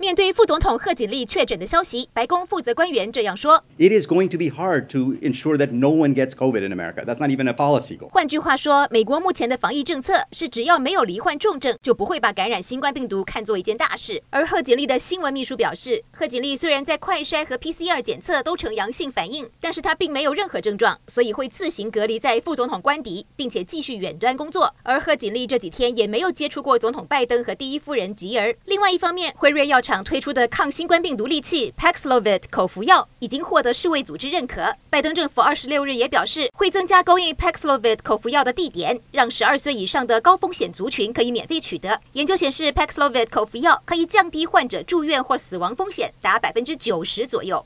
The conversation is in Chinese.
面对副总统贺锦丽确诊的消息，白宫负责官员这样说：“It is going to be hard to ensure that no one gets COVID in America. That's not even a policy goal.” 换句话说，美国目前的防疫政策是只要没有罹患重症，就不会把感染新冠病毒看作一件大事。而贺锦丽的新闻秘书表示，贺锦丽虽然在快筛和 PCR 检测都呈阳性反应，但是她并没有任何症状，所以会自行隔离在副总统官邸，并且继续远端工作。而贺锦丽这几天也没有接触过总统拜登和第一夫人吉尔。另外一方面，辉瑞药厂推出的抗新冠病毒利器 Paxlovid 口服药已经获得世卫组织认可。拜登政府二十六日也表示，会增加供应 Paxlovid 口服药的地点，让十二岁以上的高风险族群可以免费取得。研究显示，Paxlovid 口服药可以降低患者住院或死亡风险达百分之九十左右。